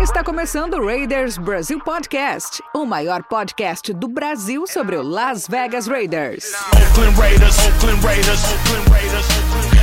Está começando o Raiders Brasil Podcast, o maior podcast do Brasil sobre o Las Vegas Raiders. Oakland Raiders, Oakland Raiders, Oakland Raiders,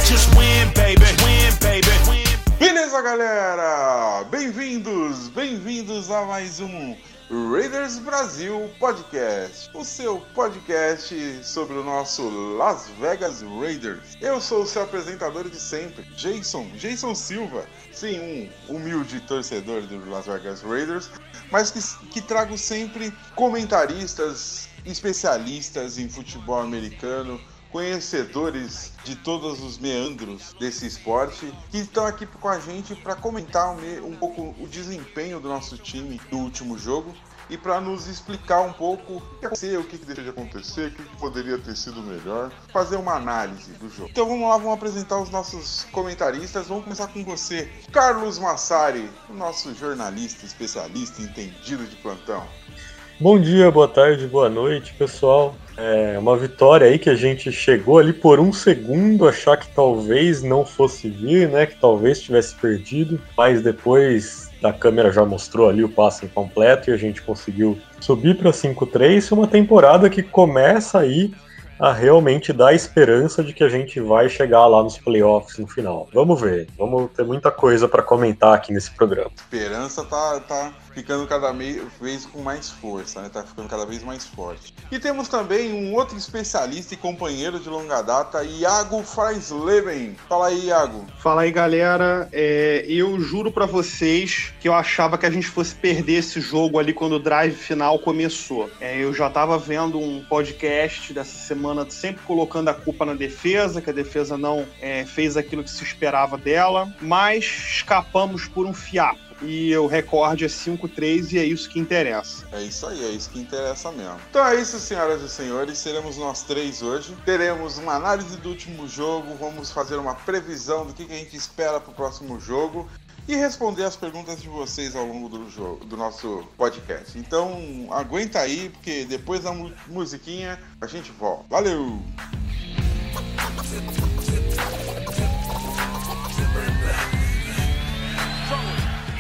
just win, baby, win, baby, win. Beleza, galera? Bem-vindos, bem-vindos a mais um Raiders Brasil Podcast, o seu podcast sobre o nosso Las Vegas Raiders. Eu sou o seu apresentador de sempre, Jason, Jason Silva. Sim, um humilde torcedor do Las Vegas Raiders, mas que, que trago sempre comentaristas, especialistas em futebol americano, conhecedores de todos os meandros desse esporte, que estão aqui com a gente para comentar um pouco o desempenho do nosso time no último jogo e para nos explicar um pouco o que aconteceu, o que deixou de acontecer, o que poderia ter sido melhor, fazer uma análise do jogo. Então vamos lá, vamos apresentar os nossos comentaristas. Vamos começar com você, Carlos Massari, o nosso jornalista, especialista, entendido de plantão. Bom dia, boa tarde, boa noite, pessoal. É uma vitória aí que a gente chegou ali por um segundo, achar que talvez não fosse vir, né? Que talvez tivesse perdido, mas depois a câmera já mostrou ali o passe incompleto e a gente conseguiu subir para 5-3. Uma temporada que começa aí a realmente dar esperança de que a gente vai chegar lá nos playoffs no final. Vamos ver, vamos ter muita coisa para comentar aqui nesse programa. Esperança tá, tá ficando cada vez com mais força, né? Tá ficando cada vez mais forte. E temos também um outro especialista e companheiro de longa data, Iago Freisleben. Fala aí, Iago. Fala aí, galera. É, eu juro para vocês que eu achava que a gente fosse perder esse jogo ali quando o drive final começou. É, eu já tava vendo um podcast dessa semana sempre colocando a culpa na defesa, que a defesa não é, fez aquilo que se esperava dela, mas escapamos por um fiapo e o recorde é 5-3 e é isso que interessa. É isso aí, é isso que interessa mesmo. Então é isso, senhoras e senhores, seremos nós três hoje. Teremos uma análise do último jogo, vamos fazer uma previsão do que, a gente espera para o próximo jogo e responder as perguntas de vocês ao longo do, jogo, do nosso podcast. Então aguenta aí, porque depois da musiquinha a gente volta. Valeu!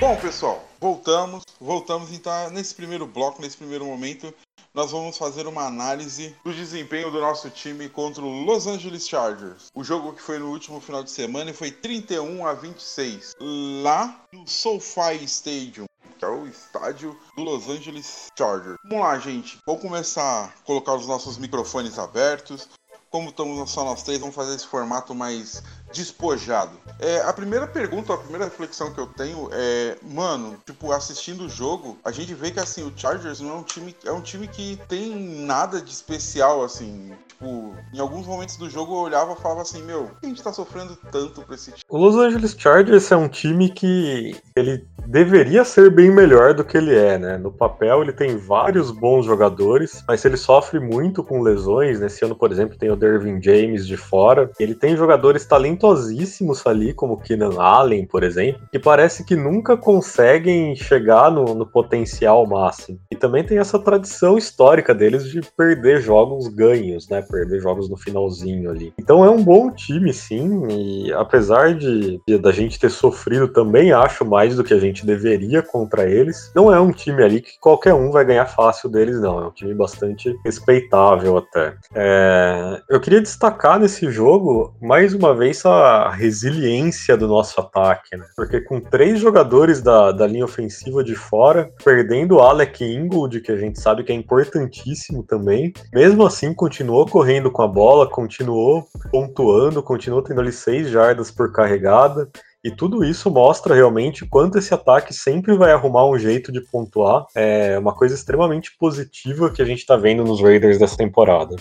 Bom, pessoal, voltamos. Voltamos então nesse primeiro bloco, nesse primeiro momento, nós vamos fazer uma análise do desempenho do nosso time contra o Los Angeles Chargers. O jogo que foi no último final de semana e foi 31 a 26, lá no SoFi Stadium que é o estádio do Los Angeles Chargers. Vamos lá, gente. Vamos começar a colocar os nossos microfones abertos. Como estamos só nós três, vamos fazer esse formato mais despojado. É, a primeira pergunta, a primeira reflexão que eu tenho é, mano, tipo, assistindo o jogo, a gente vê que assim, o Chargers não é um time, é um time que tem nada de especial, assim. Tipo, em alguns momentos do jogo eu olhava e falava assim, meu, a gente tá sofrendo tanto pra esse time? O Los Angeles Chargers é um time que ele deveria ser bem melhor do que ele é, né? No papel ele tem vários bons jogadores, mas ele sofre muito com lesões. Nesse ano, por exemplo, tem o Dervin James de fora. Ele tem jogadores talentosíssimos ali, como Keenan Allen, por exemplo, que parece que nunca conseguem chegar no, no potencial máximo. E também tem essa tradição histórica deles de perder jogos ganhos, né? Perder jogos no finalzinho ali. Então é um bom time, sim, e apesar de, de da gente ter sofrido, também acho mais do que a gente deveria contra eles. Não é um time ali que qualquer um vai ganhar fácil deles, não. É um time bastante respeitável até. É... Eu queria destacar nesse jogo, mais uma vez, a resiliência do nosso ataque, né? Porque com três jogadores da, da linha ofensiva de fora, perdendo o Alec Ingold, que a gente sabe que é importantíssimo também, mesmo assim continuou correndo com a bola, continuou pontuando, continuou tendo ali seis jardas por carregada. E tudo isso mostra realmente quanto esse ataque sempre vai arrumar um jeito de pontuar. É uma coisa extremamente positiva que a gente está vendo nos Raiders dessa temporada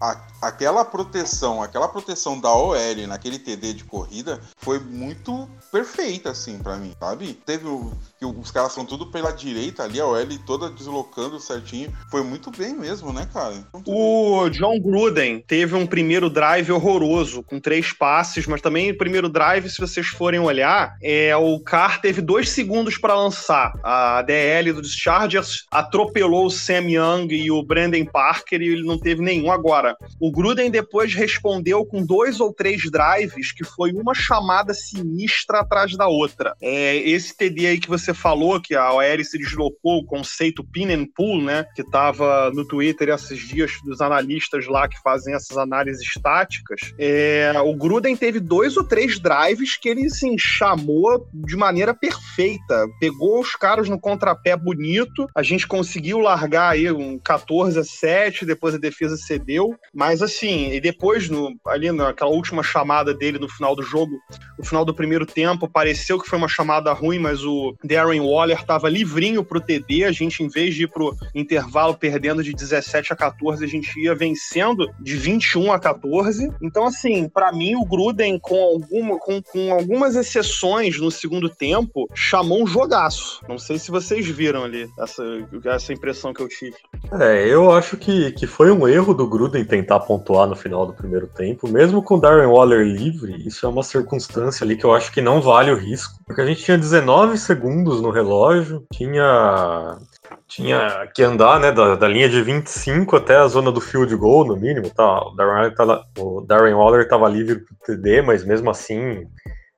a, aquela proteção, aquela proteção da OL naquele TD de corrida foi muito perfeita, assim, para mim, sabe? Teve o, os caras são tudo pela direita ali, a OL toda deslocando certinho. Foi muito bem mesmo, né, cara? O bem. John Gruden teve um primeiro drive horroroso, com três passes, mas também o primeiro drive, se vocês forem olhar, é, o Carr teve dois segundos para lançar. A DL dos Chargers atropelou o Sam Young e o Brandon Parker e ele não teve nenhum agora cara, o Gruden depois respondeu com dois ou três drives que foi uma chamada sinistra atrás da outra. É, esse TD aí que você falou, que a OL se deslocou, o conceito pin and pull, né, que tava no Twitter esses dias dos analistas lá que fazem essas análises estáticas, é, o Gruden teve dois ou três drives que ele, assim, chamou de maneira perfeita. Pegou os caras no contrapé bonito, a gente conseguiu largar aí um 14 a 7, depois a defesa cedeu, mas assim, e depois, no, ali naquela última chamada dele no final do jogo, no final do primeiro tempo, pareceu que foi uma chamada ruim, mas o Darren Waller estava livrinho pro TD, a gente, em vez de ir pro intervalo perdendo de 17 a 14, a gente ia vencendo de 21 a 14. Então, assim, para mim, o Gruden, com, alguma, com, com algumas exceções no segundo tempo, chamou um jogaço. Não sei se vocês viram ali essa, essa impressão que eu tive. É, eu acho que, que foi um erro do Gruden tentar pontuar no final do primeiro tempo, mesmo com o Darren Waller livre, isso é uma circunstância ali que eu acho que não vale o risco, porque a gente tinha 19 segundos no relógio, tinha tinha que andar né, da, da, linha de 25 até a zona do field goal, no mínimo. Tá? O, Darren, tá, o Darren Waller estava livre para o TD, mas mesmo assim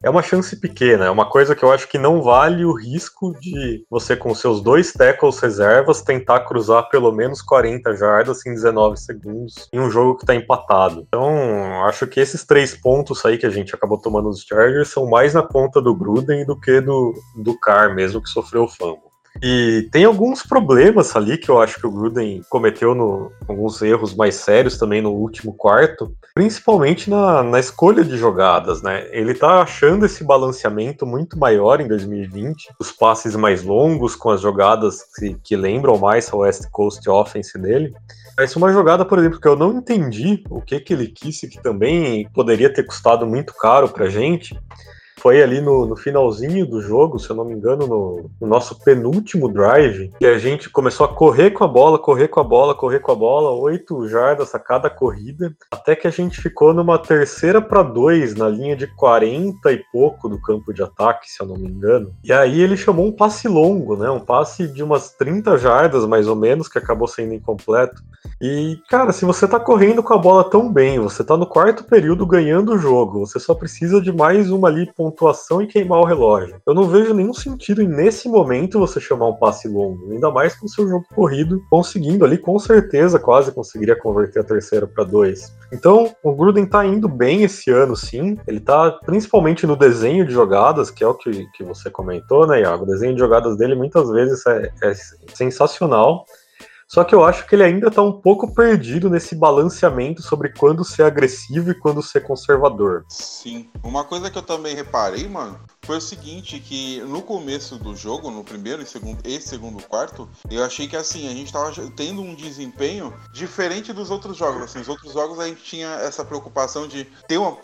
é uma chance pequena. É uma coisa que eu acho que não vale o risco de você, com seus dois tackles reservas, tentar cruzar pelo menos 40 jardas em 19 segundos em um jogo que está empatado. Então, acho que esses três pontos aí que a gente acabou tomando nos Chargers são mais na conta do Gruden do que do, do Carr mesmo, que sofreu o fumble. E tem alguns problemas ali que eu acho que o Gruden cometeu no, alguns erros mais sérios também no último quarto, principalmente na, na escolha de jogadas, né? Ele tá achando esse balanceamento muito maior em 2020, os passes mais longos, com as jogadas que, que lembram mais a West Coast Offense dele. Mas uma jogada, por exemplo, que eu não entendi o que, que ele quis que também poderia ter custado muito caro pra gente, foi ali no, no, finalzinho do jogo, se eu não me engano, no, no, nosso penúltimo drive, que a gente começou a correr com a bola, correr com a bola, correr com a bola, oito jardas a cada corrida, até que a gente ficou numa terceira para dois na linha de 40 e pouco do campo de ataque, se eu não me engano. E aí ele chamou um passe longo, né? Um passe de umas 30 jardas mais ou menos, que acabou sendo incompleto. E, cara, se você tá correndo com a bola tão bem, você tá no quarto período ganhando o jogo, você só precisa de mais uma ali pontuação e queimar o relógio. Eu não vejo nenhum sentido em, nesse momento, você chamar um passe longo, ainda mais com o seu jogo corrido, conseguindo ali, com certeza, quase conseguiria converter a terceira para dois. Então, o Gruden tá indo bem esse ano, sim. Ele tá principalmente no desenho de jogadas, que é o que, que você comentou, né, Iago? O desenho de jogadas dele muitas vezes é, é sensacional. Só que eu acho que ele ainda está um pouco perdido nesse balanceamento sobre quando ser agressivo e quando ser conservador. Sim. Uma coisa que eu também reparei, mano, foi o seguinte, que no começo do jogo, no primeiro e segundo, e segundo quarto, eu achei que assim, a gente tava tendo um desempenho diferente dos outros jogos. Assim, os outros jogos a gente tinha essa preocupação de ter uma,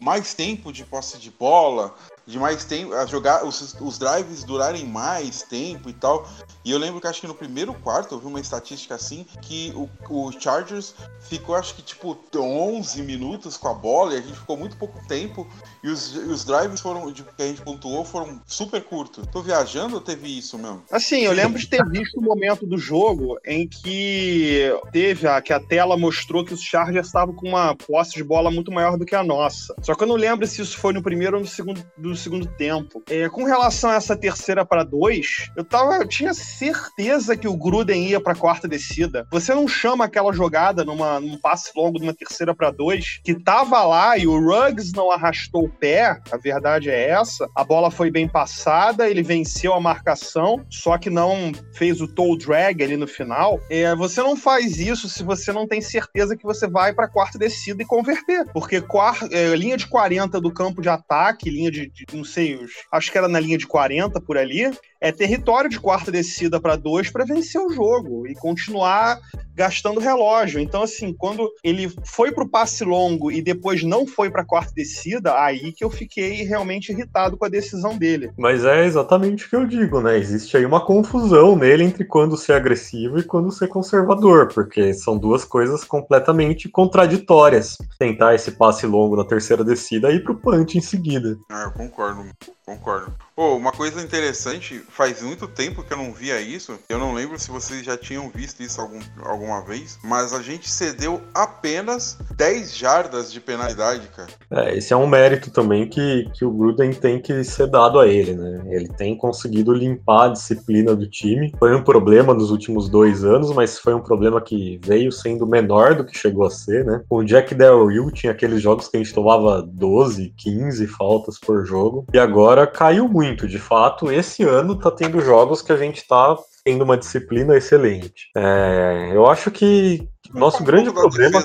mais tempo de posse de bola, de mais tempo, a jogar os, os drives durarem mais tempo e tal. E eu lembro que acho que no primeiro quarto eu vi uma estatística assim que o, o Chargers ficou acho que tipo 11 minutos com a bola e a gente ficou muito pouco tempo e os, os drives foram que a gente pontuou foram super curtos. Tô viajando ou teve isso mesmo? Assim, eu lembro de ter visto o momento do jogo em que teve a que a tela mostrou que os Chargers estavam com uma posse de bola muito maior do que a nossa. Só que eu não lembro se isso foi no primeiro ou no segundo do segundo tempo. É, com relação a essa terceira para dois, eu tava, eu tinha certeza que o Gruden ia para quarta descida. Você não chama aquela jogada numa, num passe longo de uma terceira para dois que tava lá e o Ruggs não arrastou o pé. A verdade é essa. A bola foi bem passada, ele venceu a marcação, só que não fez o toe drag ali no final. É, você não faz isso se você não tem certeza que você vai para quarta descida e converter, porque é, linha de 40 do campo de ataque, linha de, de não sei, acho que era na linha de 40 por ali, é território de quarta descida para dois para vencer o jogo e continuar gastando relógio. Então, assim, quando ele foi para o passe longo e depois não foi para quarta descida, aí que eu fiquei realmente irritado com a decisão dele. Mas é exatamente o que eu digo, né? Existe aí uma confusão nele entre quando ser agressivo e quando ser conservador, porque são duas coisas completamente contraditórias. Tentar esse passe longo na terceira descida e ir pro punch em seguida. Ah, eu concordo, concordo. Pô, oh, uma coisa interessante faz muito tempo que eu não via isso. Eu não lembro se vocês já tinham visto isso algum, alguma vez, mas a gente cedeu apenas 10 jardas de penalidade, cara. É, esse é um mérito também que, que o Gruden tem que ser dado a ele, né? Ele tem conseguido limpar a disciplina do time. Foi um problema nos últimos dois anos, mas foi um problema que veio sendo menor do que chegou a ser, né? O Jack Del Rio tinha aqueles jogos que a gente tomava 12, 15 faltas por jogo, e agora caiu muito. De fato, esse ano tá tendo jogos que a gente tá tendo uma disciplina excelente. É, eu acho que nosso grande problema.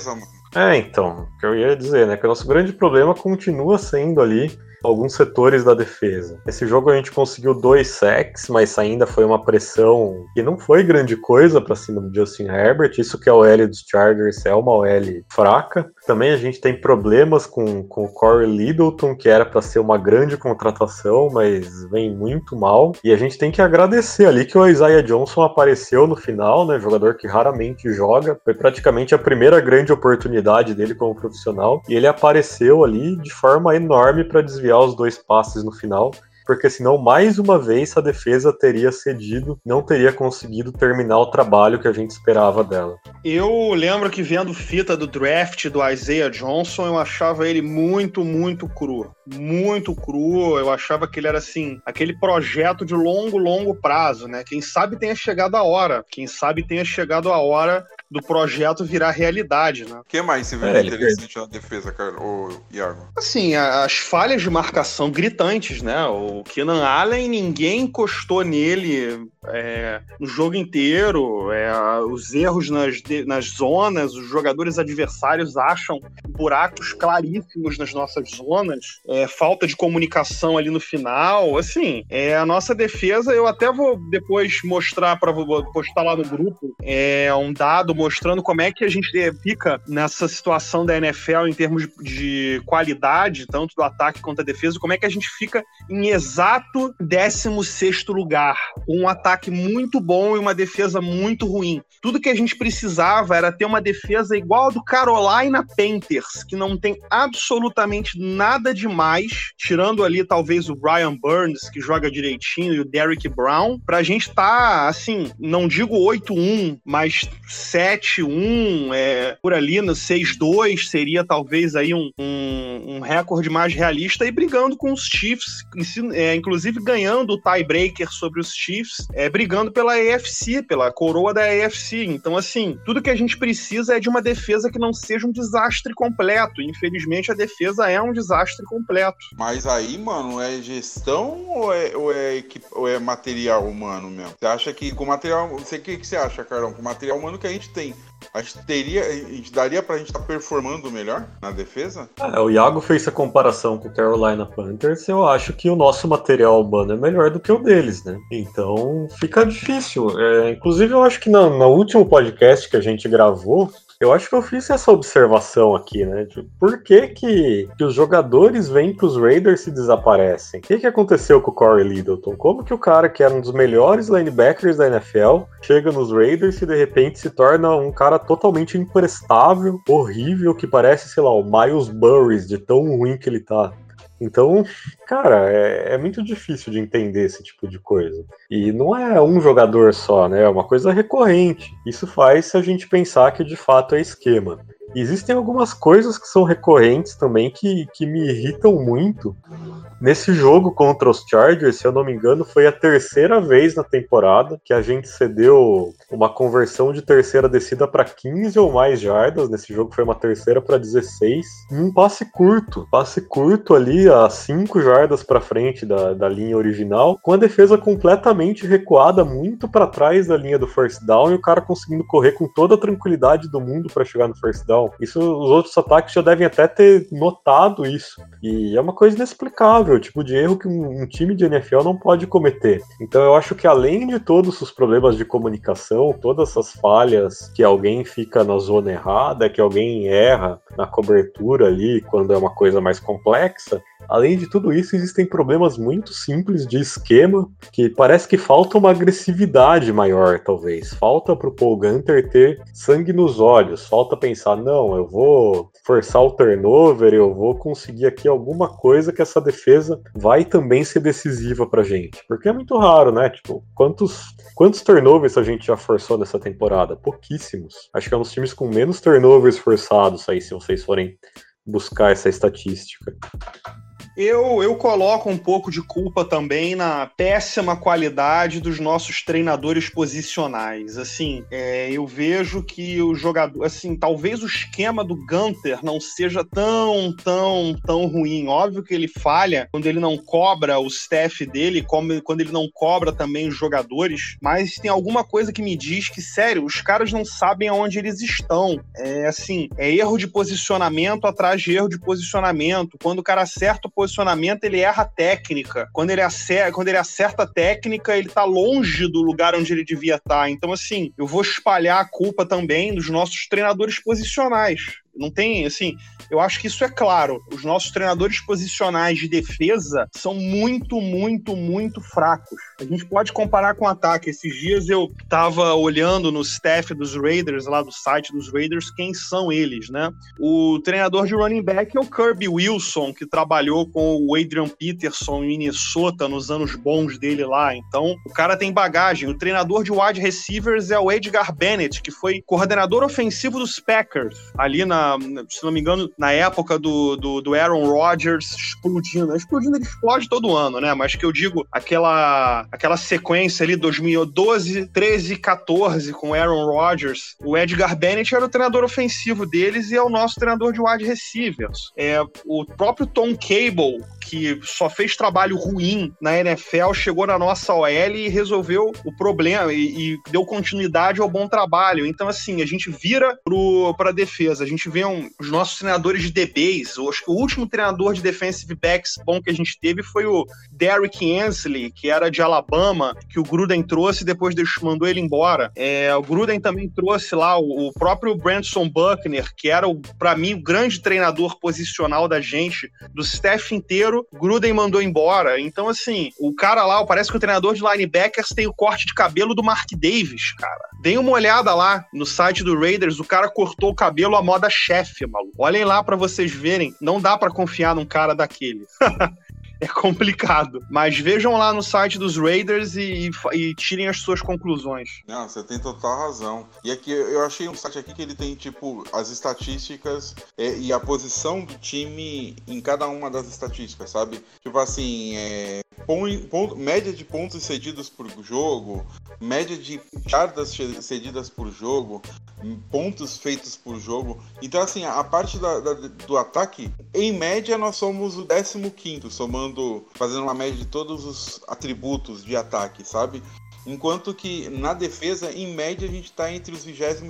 É, então, o que eu ia dizer, né? Que o nosso grande problema continua sendo ali alguns setores da defesa. Esse jogo a gente conseguiu dois sacks, mas ainda foi uma pressão que não foi grande coisa para cima do Justin Herbert. Isso que a OL dos Chargers é uma OL fraca. Também a gente tem problemas com, com o Corey Littleton, que era para ser uma grande contratação, mas vem muito mal. E a gente tem que agradecer ali que o Isaiah Johnson apareceu no final, né? Jogador que raramente joga. Foi praticamente a primeira grande oportunidade dele como profissional. E ele apareceu ali de forma enorme para desviar os dois passes no final porque senão mais uma vez a defesa teria cedido, não teria conseguido terminar o trabalho que a gente esperava dela. Eu lembro que vendo fita do draft do Isaiah Johnson, eu achava ele muito, muito cru. Muito cru. Eu achava que ele era assim, aquele projeto de longo, longo prazo, né? Quem sabe tenha chegado a hora. Quem sabe tenha chegado a hora do projeto virar realidade, né? O que mais você vê É, interessante na defesa, cara, ô Iago? Assim, as falhas de marcação gritantes, né? O Keenan Allen, ninguém encostou nele é, no jogo inteiro. É, os erros nas, nas zonas, os jogadores adversários acham buracos claríssimos nas nossas zonas. É, falta de comunicação ali no final. Assim, é, a nossa defesa, eu até vou depois mostrar para postar lá no grupo é, um dado mostrando como é que a gente é, fica nessa situação da NFL em termos de qualidade, tanto do ataque quanto da defesa, como é que a gente fica em exato 16º lugar, um ataque muito bom e uma defesa muito ruim. Tudo que a gente precisava era ter uma defesa igual a do Carolina Panthers, que não tem absolutamente nada demais, tirando ali talvez o Brian Burns, que joga direitinho, e o Derrick Brown, pra gente tá, assim, não digo 8-1, mas 7-1, é, por ali no 6-2, seria talvez aí um, um, um recorde mais realista e brigando com os Chiefs, é, inclusive ganhando o tiebreaker sobre os Chiefs, é, brigando pela AFC, pela coroa da AFC. Então, assim, tudo que a gente precisa é de uma defesa que não seja um desastre completo. Infelizmente, a defesa é um desastre completo. Mas aí, mano, é gestão ou é, ou é, ou é material humano mesmo? Você acha que com material. Você, o que, que você acha, Carlão? Com material humano que a gente tem, a gente teria. Daria pra gente estar performando melhor na defesa? É, o Iago fez essa comparação com o Carolina Panthers. Eu acho que o nosso material humano é melhor do que o deles, né? Então fica difícil. É, inclusive, eu acho que no, no último podcast que a gente gravou. Eu acho que eu fiz essa observação aqui, né? De por que, que, que os jogadores vêm para os Raiders e desaparecem? O que, que aconteceu com o Corey Littleton? Como que o cara que era um dos melhores linebackers da NFL chega nos Raiders e de repente se torna um cara totalmente imprestável, horrível, que parece, sei lá, o Miles Burris, de tão ruim que ele tá. Então, cara, é, é muito difícil de entender esse tipo de coisa. E não é um jogador só, né? É uma coisa recorrente. Isso faz a gente pensar que de fato é esquema. Existem algumas coisas que são recorrentes também que, que me irritam muito. Nesse jogo contra os Chargers, se eu não me engano, foi a terceira vez na temporada que a gente cedeu uma conversão de terceira descida para 15 ou mais jardas. Nesse jogo foi uma terceira para 16. Em um passe curto. Passe curto ali a 5 jardas para frente da, da linha original, com a defesa completamente recuada, muito para trás da linha do first down, e o cara conseguindo correr com toda a tranquilidade do mundo para chegar no first down. Isso, os outros ataques já devem até ter notado isso. E é uma coisa inexplicável, tipo de erro que um, um time de NFL não pode cometer. Então eu acho que além de todos os problemas de comunicação, todas essas falhas que alguém fica na zona errada, que alguém erra na cobertura ali quando é uma coisa mais complexa, além de tudo isso, existem problemas muito simples de esquema que parece que falta uma agressividade maior, talvez. Falta pro Paul Gunter ter sangue nos olhos, falta pensar, não, eu vou forçar o turnover, eu vou conseguir aqui alguma coisa que essa defesa vai também ser decisiva pra gente. Porque é muito raro, né? Tipo, quantos, quantos turnovers a gente já forçou nessa temporada? Pouquíssimos. Acho que é um dos times com menos turnovers forçados aí, se vocês forem buscar essa estatística. Eu, eu coloco um pouco de culpa também na péssima qualidade dos nossos treinadores posicionais. Assim, é, eu vejo que o jogador, assim, talvez o esquema do Gunter não seja tão, tão, tão ruim. Óbvio que ele falha quando ele não cobra o staff dele, como quando ele não cobra também os jogadores. Mas tem alguma coisa que me diz que, sério, os caras não sabem aonde eles estão. É assim, é erro de posicionamento atrás de erro de posicionamento. Quando o cara acerta o posicionamento, ele erra a técnica. Quando ele acerta, quando ele acerta a técnica, ele tá longe do lugar onde ele devia estar. Então, assim, eu vou espalhar a culpa também dos nossos treinadores posicionais. Não tem, assim, eu acho que isso é claro. Os nossos treinadores posicionais de defesa são muito, muito, muito fracos. A gente pode comparar com o ataque. Esses dias eu tava olhando no staff dos Raiders, lá do site dos Raiders, quem são eles, né? O treinador de running back é o Kirby Wilson, que trabalhou com o Adrian Peterson em Minnesota nos anos bons dele lá. Então, o cara tem bagagem. O treinador de wide receivers é o Edgar Bennett, que foi coordenador ofensivo dos Packers, ali na se não me engano, na época do, do, do Aaron Rodgers explodindo. Explodindo, ele explode todo ano, né? Mas que eu digo, aquela, aquela sequência ali, 2012, 13, 14, com Aaron Rodgers, o Edgar Bennett era o treinador ofensivo deles e é o nosso treinador de wide receivers. É, o próprio Tom Cable, que só fez trabalho ruim na NFL, chegou na nossa OL e resolveu o problema e, e deu continuidade ao bom trabalho. Então, assim, a gente vira para a defesa, a gente um, os nossos treinadores de DBs. Eu acho que o último treinador de defensive backs bom que a gente teve foi o Derrick Ansley, que era de Alabama, que o Gruden trouxe e depois mandou ele embora. É, o Gruden também trouxe lá o, o próprio Brandon Buckner, que era, para mim, o grande treinador posicional da gente, do staff inteiro. Gruden mandou embora. Então, assim, o cara lá, parece que o treinador de linebackers tem o corte de cabelo do Mark Davis, cara. Deem uma olhada lá no site do Raiders, o cara cortou o cabelo à moda chefe, maluco. Olhem lá para vocês verem, não dá para confiar num cara daquele. é complicado. Mas vejam lá no site dos Raiders e, e, tirem as suas conclusões. Não, você tem total razão. E aqui eu achei um site aqui que ele tem, tipo, as estatísticas é, e a posição do time em cada uma das estatísticas, sabe? Tipo assim, é, ponto, média de pontos cedidos por jogo, média de jardas cedidas por jogo, pontos feitos por jogo. Então, assim, a parte da, da, do ataque, em média, nós somos o 15, somando, fazendo uma média de todos os atributos de ataque, sabe? Enquanto que na defesa, em média, a gente está entre os 26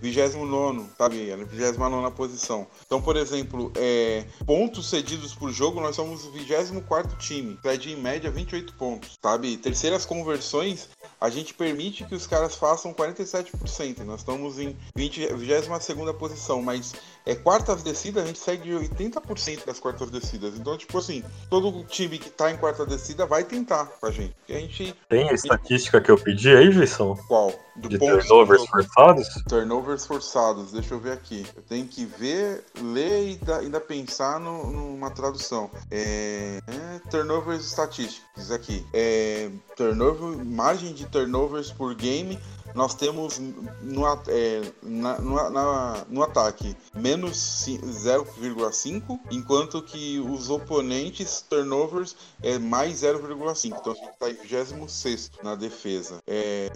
29 sabe? Na 29 posição. Então, por exemplo, é, pontos cedidos por jogo, nós somos o 24 time. Cede em média 28 pontos, sabe? Terceiras conversões, a gente permite que os caras façam 47%. Nós estamos em 20, 22 posição, mas é quartas descidas, a gente segue 80% das quartas descidas. Então, tipo assim, todo time que tá em quarta descida vai tentar com a gente. a gente Tem a estatística que eu pedi aí, Jason? Qual? Do de turnovers forçados? Turnovers forçados, deixa eu ver aqui. Eu tenho que ver, ler e ainda pensar no, numa tradução. É, é, turnovers estatísticos aqui. É, turnover, margem de turnovers por game nós temos no, é, na, na, no ataque menos 0,5, enquanto que os oponentes turnovers é mais 0,5. Então a gente está em 26 na defesa. É,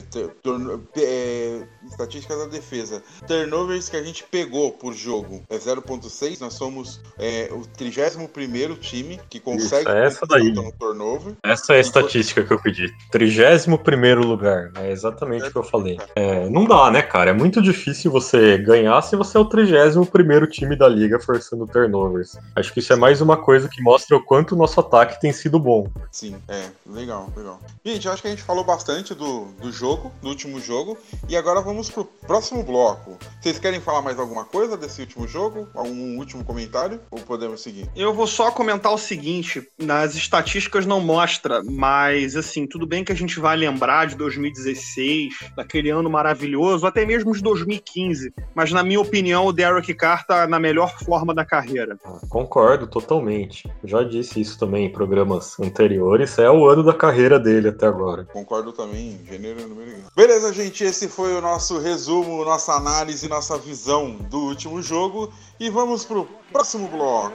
é, estatística da defesa. Turnovers que a gente pegou por jogo é 0,6. Nós somos é, o 31 time que consegue Isso, é essa daí. no turnover. Essa é a estatística que eu pedi. 31 lugar. É exatamente o que eu falei falei. É, não dá, né, cara? É muito difícil você ganhar se você é o 31 primeiro time da liga forçando turnovers. Acho que isso é mais uma coisa que mostra o quanto o nosso ataque tem sido bom. Sim, é, legal, legal. Gente, eu acho que a gente falou bastante do, do jogo, do último jogo, e agora vamos pro próximo bloco. Vocês querem falar mais alguma coisa desse último jogo? Algum último comentário? Ou podemos seguir? Eu vou só comentar o seguinte: nas estatísticas não mostra, mas assim, tudo bem que a gente vai lembrar de 2016, daquele ano maravilhoso, até mesmo de 2015. Mas na minha opinião, o Derek Carr tá na melhor forma da carreira. Ah, Concordo totalmente. Já disse isso também em programas anteriores. É o ano da carreira dele até agora. Concordo também, janeiro e número. Beleza, gente, esse foi o nosso resumo, nossa análise, nossa visão do último jogo. E vamos pro próximo bloco.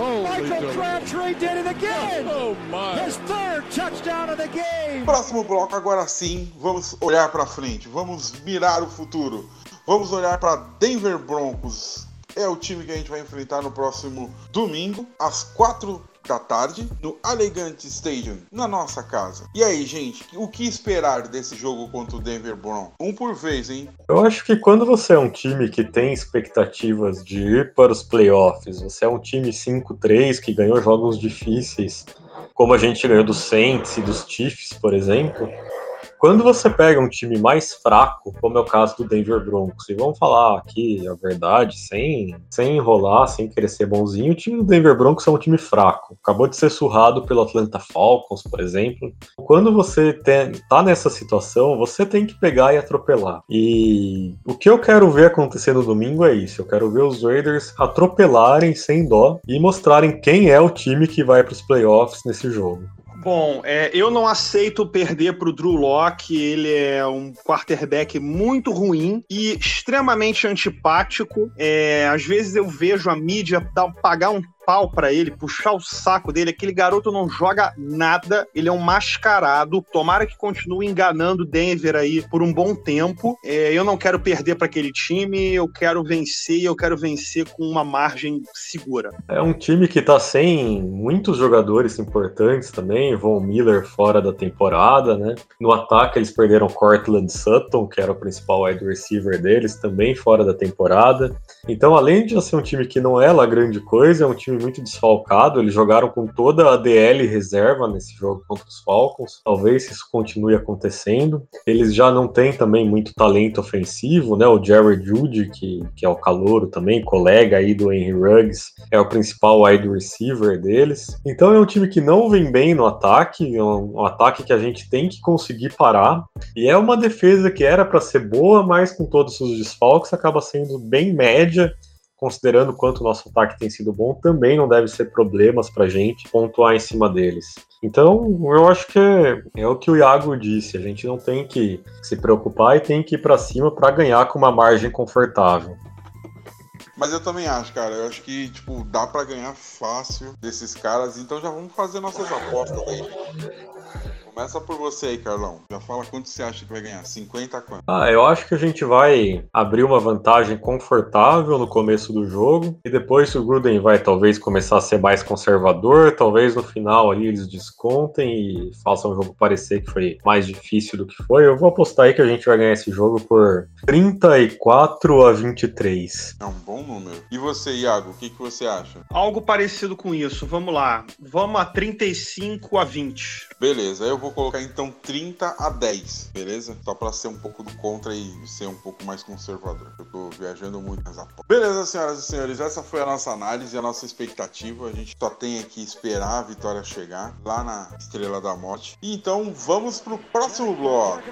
Michael Crabtree did it again! Oh my! His third touchdown of the game! Próximo bloco, agora sim, vamos olhar pra frente, vamos mirar o futuro. Vamos olhar para Denver Broncos. É o time que a gente vai enfrentar no próximo domingo, às 4 da tarde, no Allegiant Stadium, na nossa casa. E aí, gente, o que esperar desse jogo contra o Denver Broncos? Um por vez, hein? Eu acho que quando você é um time que tem expectativas de ir para os playoffs, você é um time 5-3 que ganhou jogos difíceis, como a gente ganhou dos Saints e dos Chiefs, por exemplo. Quando você pega um time mais fraco, como é o caso do Denver Broncos, e vamos falar aqui a verdade, sem, sem enrolar, sem querer ser bonzinho, o time do Denver Broncos é um time fraco. Acabou de ser surrado pelo Atlanta Falcons, por exemplo. Quando você tem, tá nessa situação, você tem que pegar e atropelar. E o que eu quero ver acontecer no domingo é isso. Eu quero ver os Raiders atropelarem sem dó e mostrarem quem é o time que vai para os playoffs nesse jogo. Bom, é, eu não aceito perder para o Drew Locke. Ele é um quarterback muito ruim e extremamente antipático. É, às vezes eu vejo a mídia dar, pagar um pau para ele, puxar o saco dele. Aquele garoto não joga nada, ele é um mascarado. Tomara que continue enganando Denver aí por um bom tempo. É, eu não quero perder para aquele time, eu quero vencer e eu quero vencer com uma margem segura. É um time que tá sem muitos jogadores importantes também. Von Miller fora da temporada, né? No ataque eles perderam Cortland Sutton, que era o principal wide receiver deles, também fora da temporada. Então, além de ser um time que não é lá grande coisa, é um time muito desfalcado. Eles jogaram com toda a DL reserva nesse jogo contra os Falcons. Talvez isso continue acontecendo. Eles já não têm também muito talento ofensivo, né? O Jared Judy, que, que é o calouro também, colega aí do Henry Ruggs, é o principal wide receiver deles. Então é um time que não vem bem no ataque, é um, um ataque que a gente tem que conseguir parar. E é uma defesa que era para ser boa, mas com todos os desfalques acaba sendo bem média considerando quanto o nosso ataque tem sido bom, também não deve ser problemas para gente pontuar em cima deles. Então, eu acho que é, é, o que o Iago disse: a gente não tem que se preocupar e tem que ir para cima para ganhar com uma margem confortável. Mas eu também acho, cara. Eu acho que, tipo, dá para ganhar fácil desses caras. Então já vamos fazer nossas apostas aí. Começa por você aí, Carlão. Já fala quanto você acha que vai ganhar. 50 a quanto? Ah, eu acho que a gente vai abrir uma vantagem confortável no começo do jogo. E depois o Gruden vai talvez começar a ser mais conservador. Talvez no final ali eles descontem e façam o jogo parecer que foi mais difícil do que foi. Eu vou apostar aí que a gente vai ganhar esse jogo por 34 a 23. É um bom número. E você, Iago, o que, que você acha? Algo parecido com isso. Vamos lá. Vamos a 35 a 20. Beleza, eu vou colocar então 30 a 10, beleza? Só pra ser um pouco do contra e ser um pouco mais conservador. Eu tô viajando muito nas apostas. Beleza, senhoras e senhores, essa foi a nossa análise, a nossa expectativa. A gente só tem aqui esperar a vitória chegar lá na Estrela da Morte. E então vamos pro próximo bloco.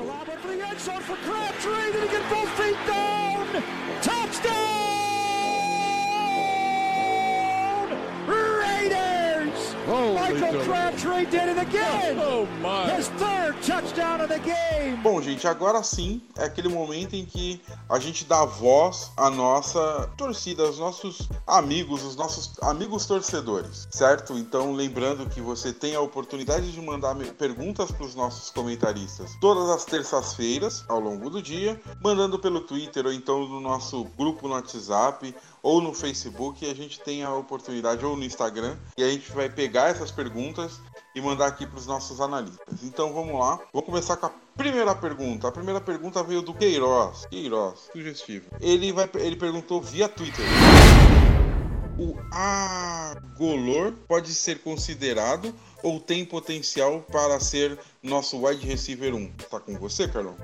Michael Crabtree did it again! Oh my! His third touchdown of the game! Bom, gente, agora sim é aquele momento em que a gente dá voz à nossa torcida, aos nossos amigos, os nossos amigos torcedores, certo? Então, lembrando que você tem a oportunidade de mandar perguntas para os nossos comentaristas todas as terças-feiras, ao longo do dia, mandando pelo Twitter ou então no nosso grupo no WhatsApp ou no Facebook a gente tem a oportunidade, ou no Instagram, e a gente vai pegar essas perguntas e mandar aqui para os nossos analistas. Então vamos lá, vou começar com a primeira pergunta. A primeira pergunta veio do Queiroz. Queiroz, sugestivo. Ele, vai, ele perguntou via Twitter. O Agolor pode ser considerado ou tem potencial para ser nosso wide receiver 1? Tá com você, Carlão?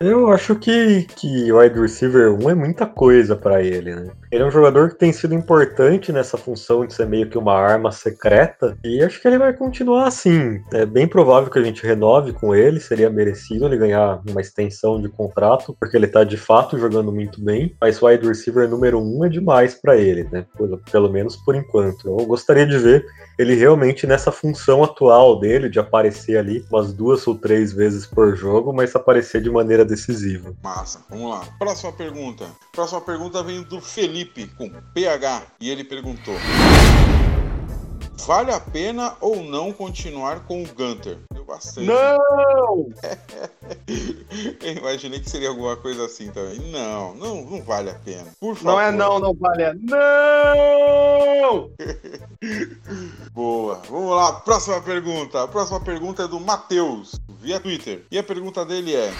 Eu acho que, que wide receiver 1 é muita coisa para ele, né? Ele é um jogador que tem sido importante nessa função de ser meio que uma arma secreta e acho que ele vai continuar assim. É bem provável que a gente renove com ele, seria merecido ele ganhar uma extensão de contrato, porque ele tá de fato jogando muito bem, mas wide receiver número 1 é demais para ele, né? Pelo, pelo menos por enquanto. Eu gostaria de ver ele realmente nessa função atual dele, de aparecer ali umas duas ou três vezes por jogo, mas aparecer de maneira decisiva. Massa, vamos lá. Próxima pergunta. Próxima pergunta vem do Felipe, com PH, e ele perguntou: Vale a pena ou não continuar com o Gunter? Deu bastante. Não! Eu imaginei que seria alguma coisa assim também. Não, não, não vale a pena. Por favor. Não é não, não vale. É não! Boa. Vamos lá, próxima pergunta. A próxima pergunta é do Matheus, via Twitter. E a pergunta dele é: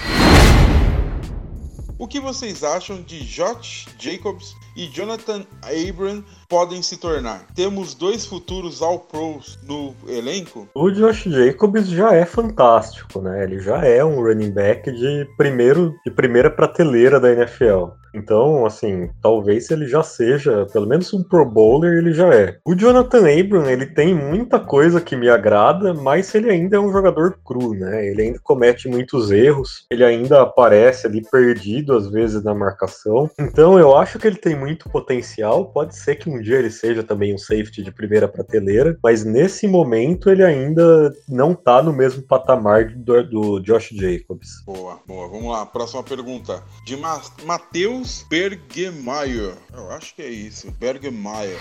O que vocês acham de Josh Jacobs e Jonathan Abram podem se tornar? Temos dois futuros All-Pros no elenco? O Josh Jacobs já é fantástico, né? Ele já é um running back de primeiro de primeira prateleira da NFL. Então, assim, talvez ele já seja, pelo menos um Pro Bowler ele já é. O Jonathan Abram, ele tem muita coisa que me agrada, mas ele ainda é um jogador cru, né? Ele ainda comete muitos erros, ele ainda aparece ali perdido às vezes na marcação. Então, eu acho que ele tem muito potencial. Pode ser que um dia ele seja também um safety de primeira prateleira, mas nesse momento ele ainda não tá no mesmo patamar do, do Josh Jacobs. Boa, boa. Vamos lá, próxima pergunta. De Ma Matheus Bergemeyer. Eu acho que é isso, Bergemeyer.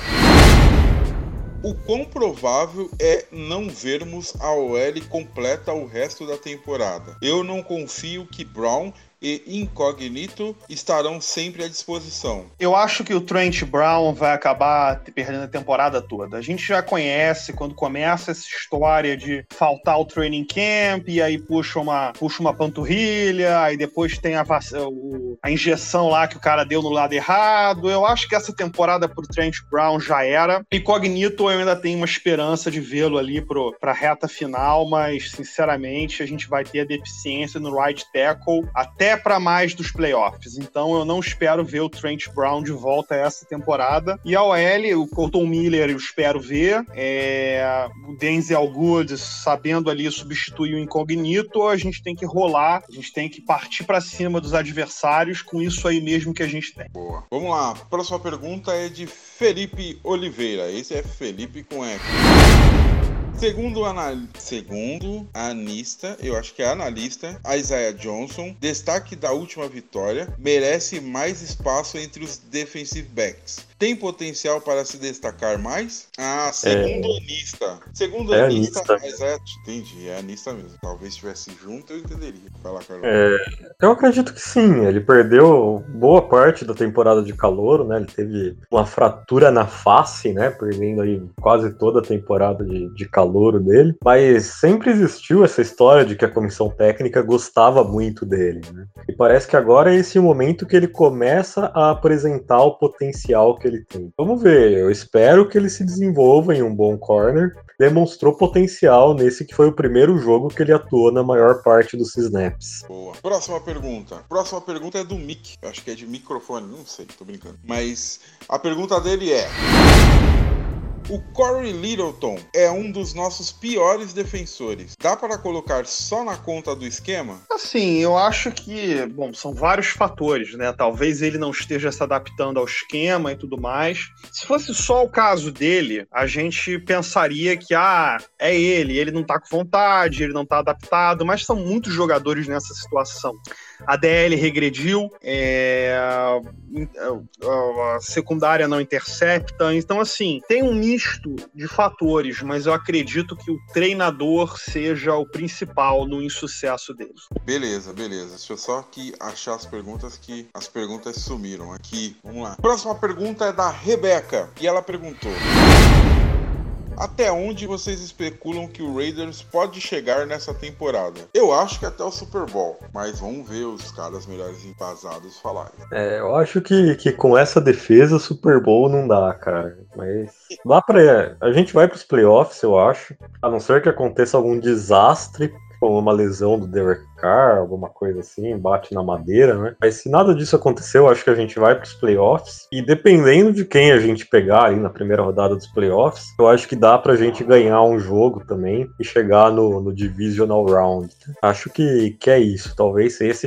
O quão provável é não vermos a OL completa o resto da temporada? Eu não confio que Brown e Incognito estarão sempre à disposição. Eu acho que o Trent Brown vai acabar perdendo a temporada toda. A gente já conhece quando começa essa história de faltar o training camp e aí puxa uma, puxa uma panturrilha, aí depois tem a, a injeção lá que o cara deu no lado errado. Eu acho que essa temporada pro Trent Brown já era. Incognito eu ainda tenho uma esperança de vê-lo ali pro, pra reta final, mas sinceramente a gente vai ter a deficiência no right tackle até para mais dos playoffs. Então eu não espero ver o Trent Brown de volta essa temporada. E a OL, o Colton Miller eu espero ver. É, o Denzel Good sabendo ali substituir o incognito, a gente tem que rolar, a gente tem que partir para cima dos adversários com isso aí mesmo que a gente tem. Boa. Vamos lá. Próxima pergunta é de Felipe Oliveira. Esse é Felipe com F. Segundo, anal... Segundo a analista, eu acho que é analista, a Isaiah Johnson, destaque da última vitória, merece mais espaço entre os defensive backs. Tem potencial para se destacar mais? Ah, segundo é... anista. Segundo é anista, anista. a Isaiah... Entendi, é anista mesmo. Talvez estivesse junto, eu entenderia. Vai lá, Carlos. É, eu acredito que sim. Ele perdeu boa parte da temporada de calor, né? Ele teve uma fratura na face, né? Perdendo aí quase toda a temporada de, de calor dele. Mas sempre existiu essa história de que a comissão técnica gostava muito dele, né? E parece que agora é esse momento que ele começa a apresentar o potencial que ele tem. Vamos ver. Eu espero que ele se desenvolva em um bom corner. Demonstrou potencial nesse que foi o primeiro jogo que ele atuou na maior parte dos snaps. Boa. Próxima pergunta. Próxima pergunta é do Mick. Acho que é de microfone, não sei, tô brincando. Mas a pergunta dele é. O Corey Littleton é um dos nossos piores defensores. Dá para colocar só na conta do esquema? Assim, eu acho que, bom, são vários fatores, né? Talvez ele não esteja se adaptando ao esquema e tudo mais. Se fosse só o caso dele, a gente pensaria que, ah, é ele, ele não tá com vontade, ele não tá adaptado, mas são muitos jogadores nessa situação. A DL regrediu, é... a secundária não intercepta. Então, assim, tem um misto de fatores, mas eu acredito que o treinador seja o principal no insucesso deles. Beleza, beleza. Deixa eu só aqui achar as perguntas que as perguntas sumiram aqui. Vamos lá. Próxima pergunta é da Rebeca e ela perguntou. Até onde vocês especulam que o Raiders pode chegar nessa temporada? Eu acho que até o Super Bowl, mas vamos ver os caras melhores embasados falarem. É, eu acho que, que com essa defesa, Super Bowl não dá, cara. Mas dá pra. A gente vai pros playoffs, eu acho. A não ser que aconteça algum desastre como uma lesão do Derek Carr, alguma coisa assim, bate na madeira, né? Mas se nada disso aconteceu, acho que a gente vai para os playoffs. E dependendo de quem a gente pegar aí na primeira rodada dos playoffs, eu acho que dá pra gente ganhar um jogo também e chegar no, no Divisional Round. Acho que, que é isso. Talvez esse,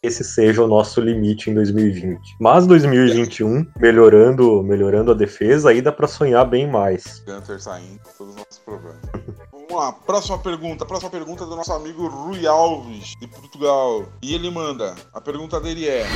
esse seja o nosso limite em 2020. Mas 2021, melhorando, melhorando a defesa, aí dá pra sonhar bem mais. Gunter saindo, todos os nossos problemas. Vamos lá, próxima pergunta. Próxima pergunta é do nosso amigo Rui Alves, de Portugal. E ele manda: a pergunta dele é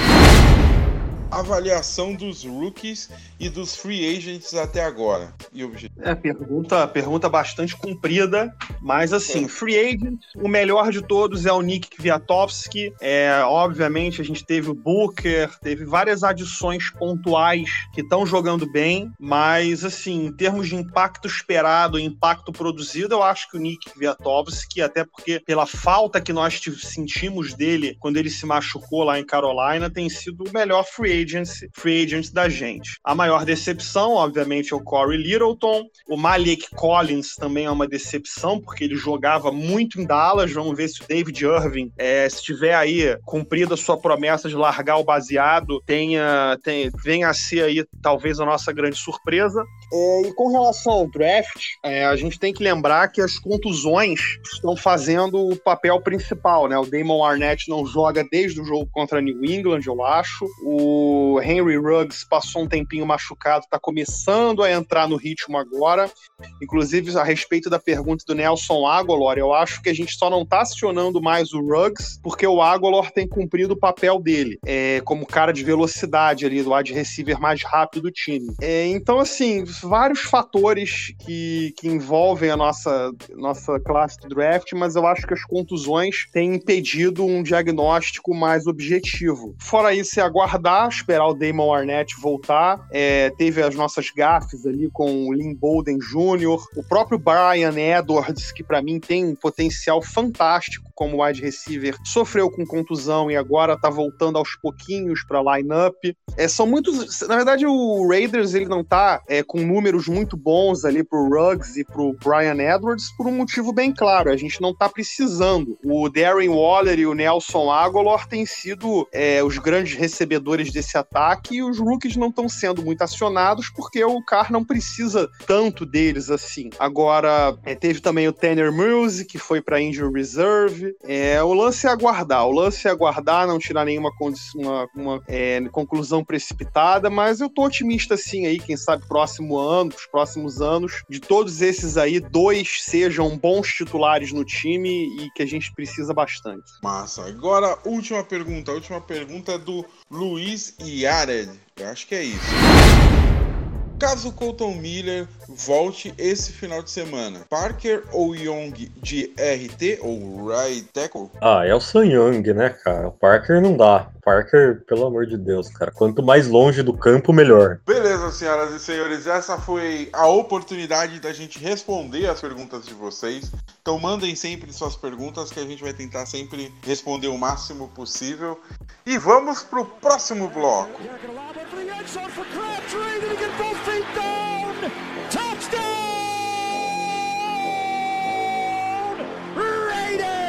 avaliação dos rookies e dos free agents até agora. E objetivo. É, pergunta, pergunta bastante comprida, mas assim, é. free agent, o melhor de todos é o Nick Kwiatkowski. É, obviamente a gente teve o Booker, teve várias adições pontuais que estão jogando bem, mas assim, em termos de impacto esperado, impacto produzido, eu acho que o Nick Kwiatkowski, até porque pela falta que nós sentimos dele quando ele se machucou lá em Carolina, tem sido o melhor free agents, free agents da gente. A maior decepção, obviamente, é o Corey Littleton. O Malik Collins também é uma decepção, porque ele jogava muito em Dallas. Vamos ver se o David Irving, é, se tiver aí cumprido a sua promessa de largar o baseado, tenha, tenha, venha a ser aí talvez a nossa grande surpresa. É, e com relação ao draft, é, a gente tem que lembrar que as contusões estão fazendo o papel principal, né? O Damon Arnett não joga desde o jogo contra New England, eu acho. O Henry Ruggs passou um tempinho machucado, está começando a entrar no ritmo agora. Inclusive, a respeito da pergunta do Nelson Agolor, eu acho que a gente só não está acionando mais o Ruggs porque o Agolor tem cumprido o papel dele, é, como cara de velocidade ali, do wide receiver mais rápido do time. É, então, assim, vários fatores que, que envolvem a nossa, nossa classe de draft, mas eu acho que as contusões têm impedido um diagnóstico mais objetivo. Fora isso, é aguardar, esperar o Damon Arnett voltar. É, teve as nossas gafes ali com o Lynn Bolden Jr., o próprio Brian Edwards, que para mim tem um potencial fantástico como wide receiver, sofreu com contusão e agora tá voltando aos pouquinhos para lineup. É, são muitos. Na verdade, o Raiders ele não tá é, com números muito bons ali pro Ruggs e pro Brian Edwards por um motivo bem claro. A gente não tá precisando. O Darren Waller e o Nelson Agolor têm sido é, os grandes recebedores desse ataque e os rookies não estão sendo muito acionados porque o Carr não precisa tanto deles assim. Agora, é, teve também o Tanner Mills, que foi para injury reserve. É, o lance é aguardar. O lance é aguardar, não tirar nenhuma uma, uma é, conclusão precipitada, mas eu tô otimista sim aí, quem sabe próximo ano, os próximos anos, de todos esses aí, dois sejam bons titulares no time e que a gente precisa bastante. Massa. Agora, última pergunta. A última pergunta é do Luiz Yared. Eu acho que é isso. Caso Colton Miller volte esse final de semana, Parker ou Young de RT ou right tackle? Ah, é o Sam Young, né, cara? O Parker não dá. Parker, pelo amor de Deus, cara. Quanto mais longe do campo, melhor. Beleza, senhoras e senhores. Essa foi a oportunidade da gente responder as perguntas de vocês. Então mandem sempre suas perguntas que a gente vai tentar sempre responder o máximo possível. E vamos pro próximo bloco. Touchdown game.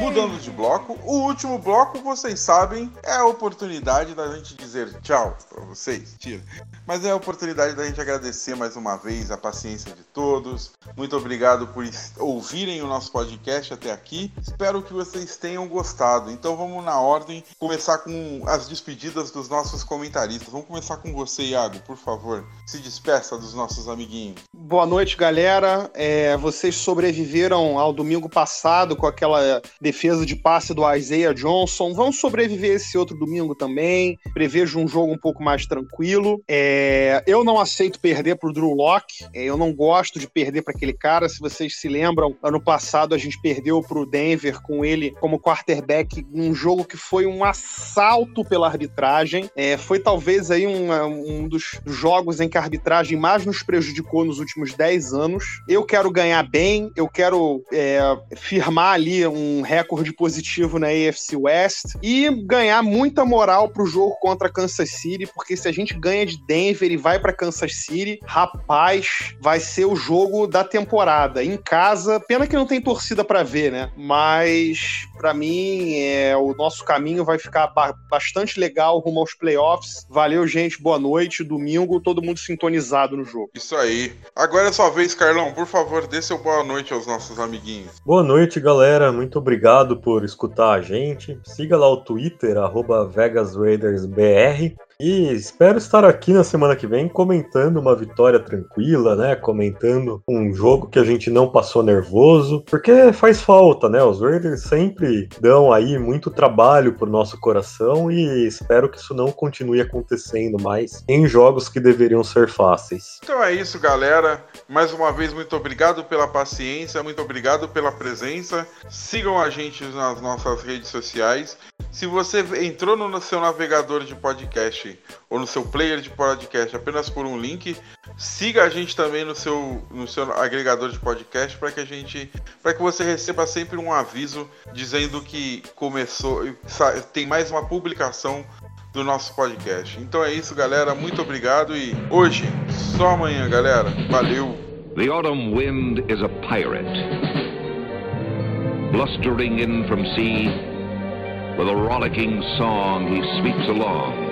Mudando de bloco, o último bloco, vocês sabem, é a oportunidade da gente dizer tchau para vocês. Tira. Mas é a oportunidade da gente agradecer mais uma vez a paciência de todos. Muito obrigado por ouvirem o nosso podcast até aqui. Espero que vocês tenham gostado. Então vamos na ordem começar com as despedidas dos nossos comentaristas. Vamos começar com você, Iago, por favor. Se despeça dos nossos amiguinhos. Boa noite noite, galera. É, vocês sobreviveram ao domingo passado com aquela defesa de passe do Isaiah Johnson. Vão sobreviver esse outro domingo também. Prevejo um jogo um pouco mais tranquilo. É, eu não aceito perder pro Drew Locke. É, eu não gosto de perder para aquele cara. Se vocês se lembram, ano passado a gente perdeu pro Denver com ele como quarterback num jogo que foi um assalto pela arbitragem. É, foi talvez aí um, um dos jogos em que a arbitragem mais nos prejudicou nos últimos 10 anos. Eu quero ganhar bem, eu quero é, firmar ali um recorde positivo na AFC West e ganhar muita moral pro jogo contra Kansas City, porque se a gente ganha de Denver e vai para Kansas City, rapaz, vai ser o jogo da temporada. Em casa, pena que não tem torcida para ver, né? Mas para mim, é, o nosso caminho vai ficar ba bastante legal rumo aos playoffs. Valeu, gente. Boa noite. Domingo, todo mundo sintonizado no jogo. Isso aí. Agora é sua vez, Carlão. Por favor, dê seu boa noite aos nossos amiguinhos. Boa noite, galera. Muito obrigado por escutar a gente. Siga lá o Twitter, VegasRaidersBR. E espero estar aqui na semana que vem comentando uma vitória tranquila, né? Comentando um jogo que a gente não passou nervoso, porque faz falta, né? Os Raiders sempre dão aí muito trabalho pro nosso coração e espero que isso não continue acontecendo mais em jogos que deveriam ser fáceis. Então é isso, galera. Mais uma vez, muito obrigado pela paciência, muito obrigado pela presença. Sigam a gente nas nossas redes sociais. Se você entrou no seu navegador de podcast ou no seu player de podcast apenas por um link, siga a gente também no seu, no seu agregador de podcast para que a gente, para que você receba sempre um aviso dizendo que começou, tem mais uma publicação do nosso podcast. Então é isso, galera. Muito obrigado e hoje, só amanhã, galera. Valeu. The autumn wind is a pirate, blustering in from sea. With a rollicking song, he sweeps along,